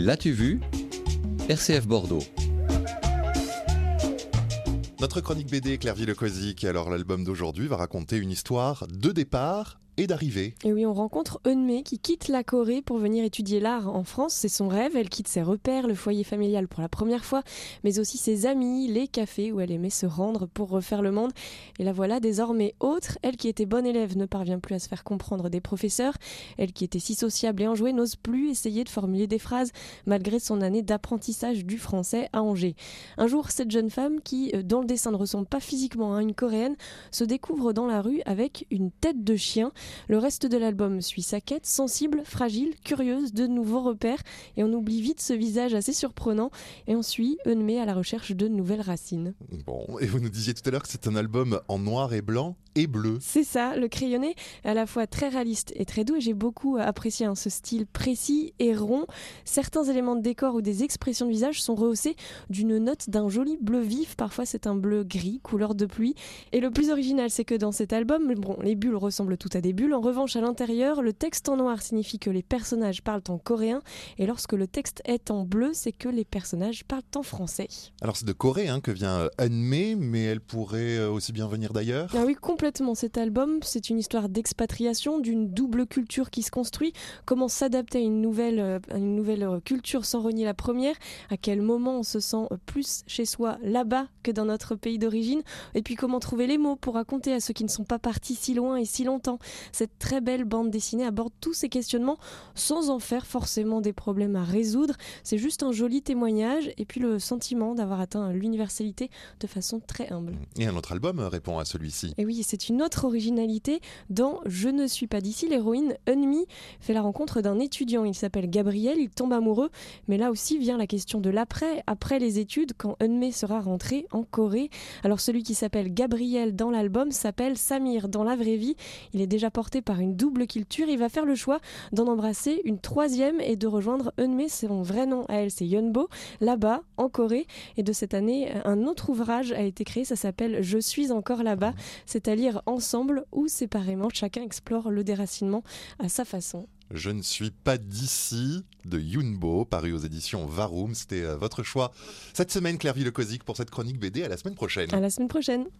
L'as-tu vu? RCF Bordeaux. Notre chronique BD Clairville Cosic, alors l'album d'aujourd'hui va raconter une histoire de départ et. Et oui, on rencontre Eunmei qui quitte la Corée pour venir étudier l'art en France. C'est son rêve. Elle quitte ses repères, le foyer familial pour la première fois, mais aussi ses amis, les cafés où elle aimait se rendre pour refaire le monde. Et la voilà désormais autre. Elle qui était bonne élève ne parvient plus à se faire comprendre des professeurs. Elle qui était si sociable et enjouée n'ose plus essayer de formuler des phrases malgré son année d'apprentissage du français à Angers. Un jour, cette jeune femme qui, euh, dans le dessin, ne ressemble pas physiquement à une coréenne, se découvre dans la rue avec une tête de chien. Le reste de l'album suit sa quête, sensible, fragile, curieuse, de nouveaux repères, et on oublie vite ce visage assez surprenant, et on suit Eunmei à la recherche de nouvelles racines. Bon, et vous nous disiez tout à l'heure que c'est un album en noir et blanc et bleu. C'est ça, le crayonné à la fois très réaliste et très doux, et j'ai beaucoup apprécié hein, ce style précis et rond. Certains éléments de décor ou des expressions de visage sont rehaussés d'une note d'un joli bleu vif, parfois c'est un bleu gris, couleur de pluie. Et le plus original, c'est que dans cet album, bon, les bulles ressemblent toutes à des bulles, en revanche, à l'intérieur, le texte en noir signifie que les personnages parlent en coréen, et lorsque le texte est en bleu, c'est que les personnages parlent en français. Alors c'est de Corée hein, que vient Eunmei, mais elle pourrait euh, aussi bien venir d'ailleurs Ah oui, complètement. Cet album, c'est une histoire d'expatriation, d'une double culture qui se construit. Comment s'adapter à une nouvelle, euh, à une nouvelle euh, culture sans renier la première? À quel moment on se sent plus chez soi là-bas que dans notre pays d'origine? Et puis comment trouver les mots pour raconter à ceux qui ne sont pas partis si loin et si longtemps? Cette très belle bande dessinée aborde tous ces questionnements sans en faire forcément des problèmes à résoudre. C'est juste un joli témoignage et puis le sentiment d'avoir atteint l'universalité de façon très humble. Et un autre album répond à celui-ci. Et oui, c'est une autre originalité. Dans Je ne suis pas d'ici, l'héroïne Unmi fait la rencontre d'un étudiant. Il s'appelle Gabriel, il tombe amoureux, mais là aussi vient la question de l'après, après les études, quand Unmi sera rentré en Corée. Alors celui qui s'appelle Gabriel dans l'album s'appelle Samir dans la vraie vie. Il est déjà porté par une double culture. Il va faire le choix d'en embrasser une troisième et de rejoindre Eunmei. Son vrai nom à elle, c'est Yeonbo, là-bas, en Corée. Et de cette année, un autre ouvrage a été créé. Ça s'appelle Je suis encore là-bas. C'est à lire ensemble ou séparément. Chacun explore le déracinement à sa façon. Je ne suis pas d'ici de Yunbo, paru aux éditions Varum. C'était euh, votre choix cette semaine, Clairville Cosic, pour cette chronique BD. À la semaine prochaine. À la semaine prochaine.